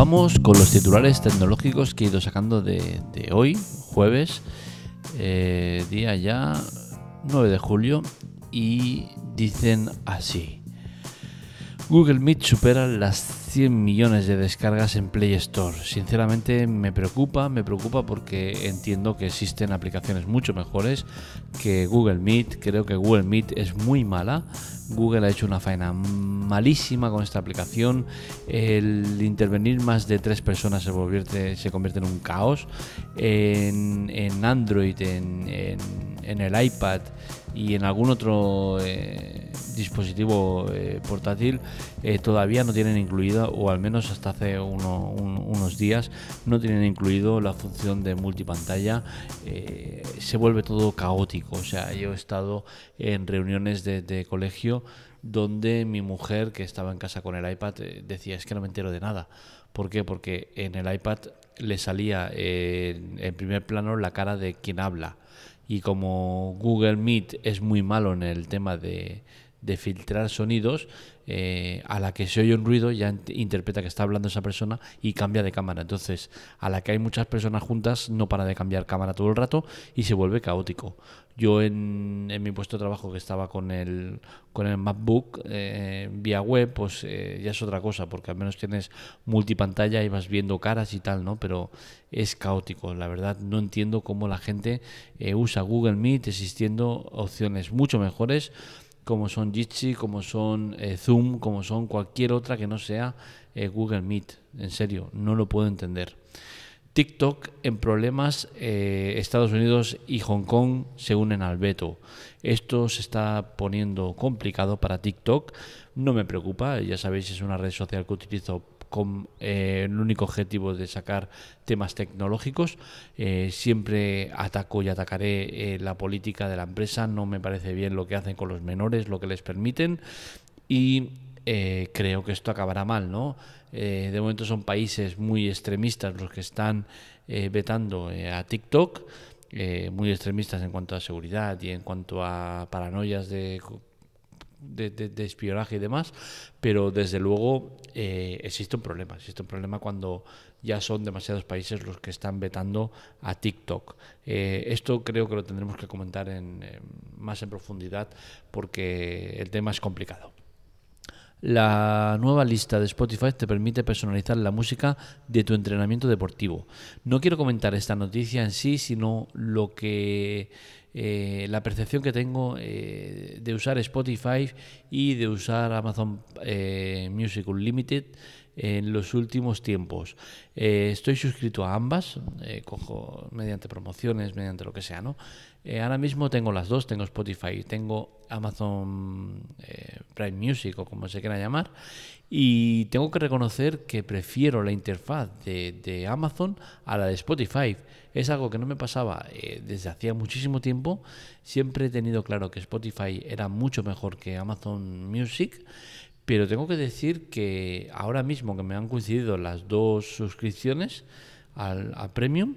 Vamos con los titulares tecnológicos que he ido sacando de, hoy, jueves, eh, día ya 9 de julio, y dicen así. Google Meet supera las 100 millones de descargas en Play Store. Sinceramente me preocupa, me preocupa porque entiendo que existen aplicaciones mucho mejores que Google Meet. Creo que Google Meet es muy mala. Google ha hecho una faena malísima con esta aplicación. El intervenir más de tres personas se convierte, se convierte en un caos. En, Android, en, el iPad y en algún otro eh, dispositivo eh, portátil eh, todavía no tienen incluida, o al menos hasta hace unos días, no tienen incluido la función de multipantalla. Se vuelve todo caótico. O sea, yo he estado en reuniones de, colegio donde mi mujer, que estaba en casa con el iPad, decía, es que no me entero de nada. ¿Por qué? Porque en el iPad le salía en primer plano la cara de quien habla. Y como Google Meet es muy malo en el tema de, de filtrar sonidos, eh, a la que se oye un ruido ya interpreta que está hablando esa persona y cambia de cámara. Entonces, a la que hay muchas personas juntas, no para de cambiar cámara todo el rato y se vuelve caótico. Yo en, mi puesto de trabajo que estaba con el, con el MacBook eh, vía web, pues eh, ya es otra cosa, porque al menos tienes multipantalla y vas viendo caras y tal, ¿no? Pero es caótico, la verdad. No entiendo cómo la gente usa Google Meet existiendo opciones mucho mejores como son Jitsi, como son eh, Zoom, como son cualquier otra que no sea eh, Google Meet. En serio, no lo puedo entender. TikTok en problemas, eh, Estados Unidos y Hong Kong se unen al veto. Esto se está poniendo complicado para TikTok. No me preocupa, ya sabéis, es una red social que utilizo con eh, el único objetivo de sacar temas tecnológicos. Eh, siempre ataco y atacaré eh, la política de la empresa. No me parece bien lo que hacen con los menores, lo que les permiten. Y creo que esto acabará mal, ¿no? de momento son países muy extremistas los que están vetando a TikTok. muy extremistas en cuanto a seguridad y en cuanto a paranoias de de, espionaje y demás, pero desde luego eh, existe un problema. Existe un problema cuando ya son demasiados países los que están vetando a TikTok. Eh, esto creo que lo tendremos que comentar en, más en profundidad porque el tema es complicado. La nueva lista de Spotify te permite personalizar la música de tu entrenamiento deportivo. No quiero comentar esta noticia en sí, sino lo que eh, la percepción que tengo eh, de usar Spotify y de usar Amazon eh, Music Unlimited en los últimos tiempos. estoy suscrito a ambas, cojo mediante promociones, mediante lo que sea, ¿no? ahora mismo tengo las dos, tengo Spotify, tengo Amazon Prime Music o como se quiera llamar, y tengo que reconocer que prefiero la interfaz de, Amazon a la de Spotify. Es algo que no me pasaba eh, desde hacía muchísimo tiempo. Siempre he tenido claro que Spotify era mucho mejor que Amazon Music. Pero tengo que decir que ahora mismo que me han coincidido las dos suscripciones al, al Premium,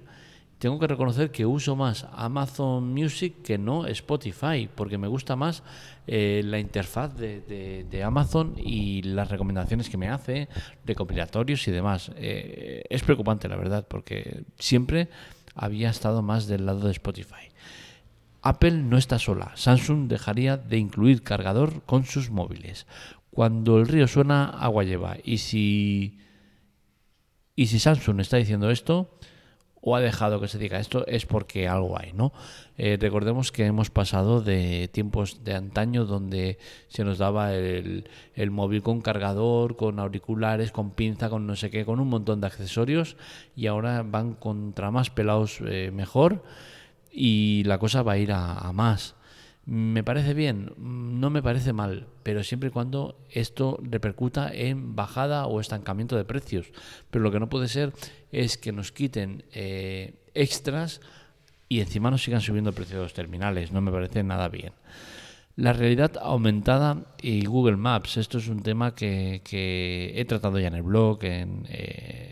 tengo que reconocer que uso más Amazon Music que no Spotify, porque me gusta más eh, la interfaz de, Amazon y las recomendaciones que me hace, recopilatorios y demás. Eh, es preocupante, la verdad, porque siempre había estado más del lado de Spotify. Apple no está sola. Samsung dejaría de incluir cargador con sus móviles. Cuando el río suena, agua lleva. Y si, y si Samsung está diciendo esto, o ha dejado que se diga esto es porque algo hay, ¿no? Eh, recordemos que hemos pasado de tiempos de antaño donde se nos daba el, móvil con cargador, con auriculares, con pinza, con no sé qué, con un montón de accesorios y ahora van contra más pelados eh, mejor y la cosa va a ir a más. ¿Me parece bien? No me parece mal, pero siempre y cuando esto repercuta en bajada o estancamiento de precios. Pero lo que no puede ser es que nos quiten eh, extras y encima nos sigan subiendo el precio de los terminales. No me parece nada bien. La realidad aumentada y Google Maps. Esto es un tema que, he tratado ya en el blog, en, eh,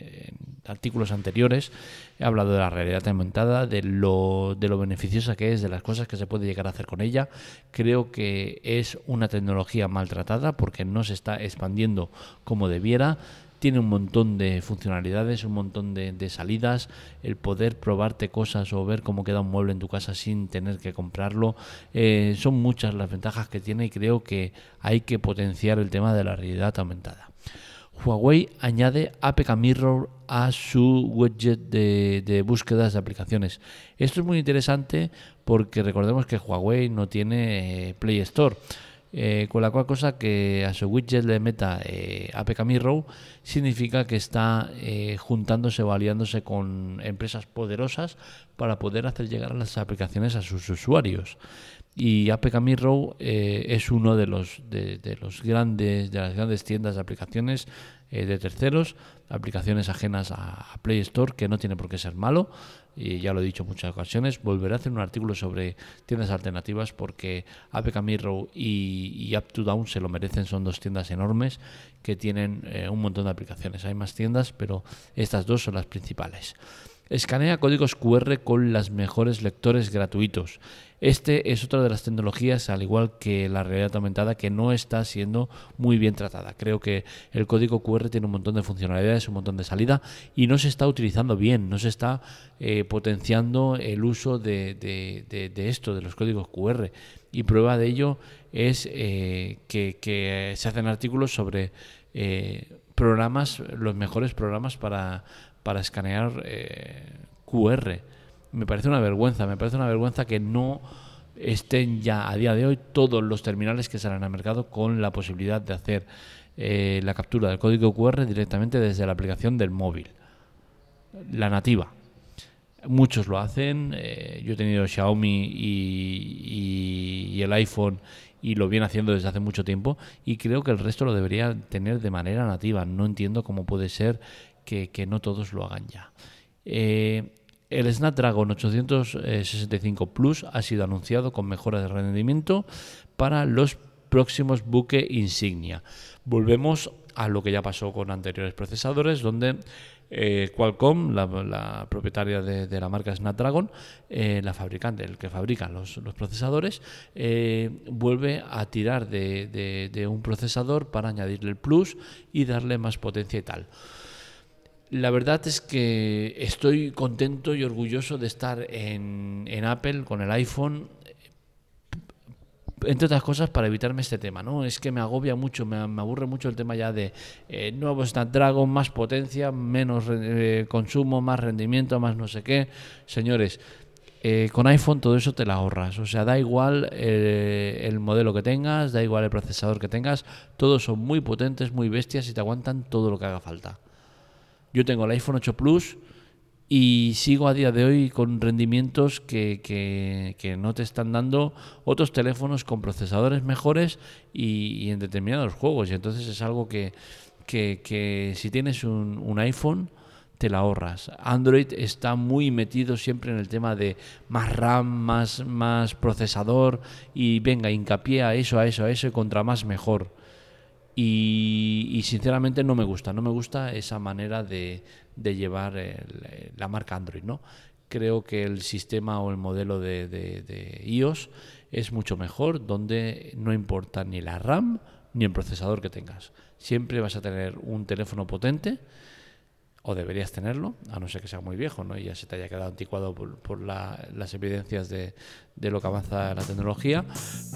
artículos anteriores he hablado de la realidad aumentada, de lo, de lo beneficiosa que es, de las cosas que se puede llegar a hacer con ella. Creo que es una tecnología maltratada porque no se está expandiendo como debiera. tiene un montón de funcionalidades, un montón de, salidas, el poder probarte cosas o ver cómo queda un mueble en tu casa sin tener que comprarlo. Eh, son muchas las ventajas que tiene y creo que hay que potenciar el tema de la realidad aumentada. Huawei añade APK Mirror a su widget de, búsquedas de aplicaciones. Esto es muy interesante porque recordemos que Huawei no tiene eh, Play Store. Eh, con la cual cosa que a su widget le meta eh, APK Mirror significa que está juntándose o aliándose con empresas poderosas para poder hacer llegar las aplicaciones a sus usuarios y APK Mirror eh, es uno de los de, los grandes de las grandes tiendas de aplicaciones eh, de terceros aplicaciones ajenas a, Play Store que no tiene por qué ser malo. Y ya lo he dicho en muchas ocasiones volveré a hacer un artículo sobre tiendas alternativas porque APK Mirror y, y Up2Down se lo merecen. Son dos tiendas enormes que tienen eh, un montón de aplicaciones. Hay más tiendas pero estas dos son las principales Escanea códigos QR con los mejores lectores gratuitos. Este es otra de las tecnologías, al igual que la realidad aumentada, que no está siendo muy bien tratada. Creo que el código QR tiene un montón de funcionalidades, un montón de salida y no se está utilizando bien, no se está eh, potenciando el uso de, esto, de los códigos QR. Y prueba de ello es eh, que, se hacen artículos sobre eh, programas, los mejores programas para para escanear eh, QR. Me parece una vergüenza, me parece una vergüenza que no estén ya a día de hoy todos los terminales que salen al mercado con la posibilidad de hacer eh, la captura del código QR directamente desde la aplicación del móvil, la nativa. Muchos lo hacen, eh, yo he tenido Xiaomi y, y, el iPhone y lo viene haciendo desde hace mucho tiempo y creo que el resto lo debería tener de manera nativa. No entiendo cómo puede ser que, no todos lo hagan ya. Eh, el Snapdragon 865 Plus ha sido anunciado con mejoras de rendimiento para los próximos buque insignia. Volvemos a lo que ya pasó con anteriores procesadores, donde eh, Qualcomm, la, propietaria de, la marca Snapdragon, eh, la fabricante, el que fabrica los, procesadores, vuelve a tirar de, de un procesador para añadirle el plus y darle más potencia y tal. La verdad es que estoy contento y orgulloso de estar en, Apple con el iPhone, entre otras cosas para evitarme este tema, ¿no? Es que me agobia mucho, me, aburre mucho el tema ya de eh, nuevo Snapdragon, más potencia, menos eh, consumo, más rendimiento, más no sé qué. Señores, eh, con iPhone todo eso te la ahorras. O sea, da igual el modelo que tengas, da igual el procesador que tengas, todos son muy potentes, muy bestias y te aguantan todo lo que haga falta. Yo tengo el iPhone 8 Plus y sigo a día de hoy con rendimientos que, que, no te están dando otros teléfonos con procesadores mejores y, en determinados juegos. Y entonces es algo que, que si tienes un, iPhone te la ahorras. Android está muy metido siempre en el tema de más RAM, más, más procesador y venga, hincapié a eso, a eso, a eso y contra más mejor. Y, sinceramente no me gusta, no me gusta esa manera de, llevar la marca Android, ¿no? Creo que el sistema o el modelo de, de, iOS es mucho mejor, donde no importa ni la RAM ni el procesador que tengas. Siempre vas a tener un teléfono potente o deberías tenerlo, a no ser que sea muy viejo ¿no? y ya se te haya quedado anticuado por, las evidencias de, lo que avanza la tecnología,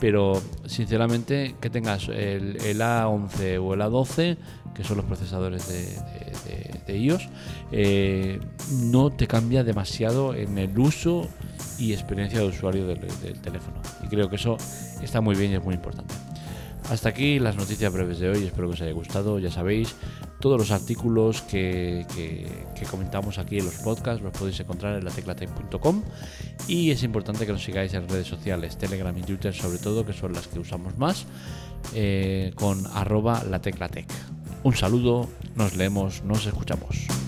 pero sinceramente que tengas el, A11 o el A12, que son los procesadores de, iOS, eh, no te cambia demasiado en el uso y experiencia de usuario del teléfono. Y creo que eso está muy bien y es muy importante. Hasta aquí las noticias breves de hoy, espero que os haya gustado, ya sabéis, todos los artículos que, comentamos aquí en los podcasts los podéis encontrar en lateclatec.com y es importante que nos sigáis en redes sociales, Telegram y Twitter sobre todo, que son las que usamos más, eh, con arroba lateclatec. Un saludo, nos leemos, nos escuchamos.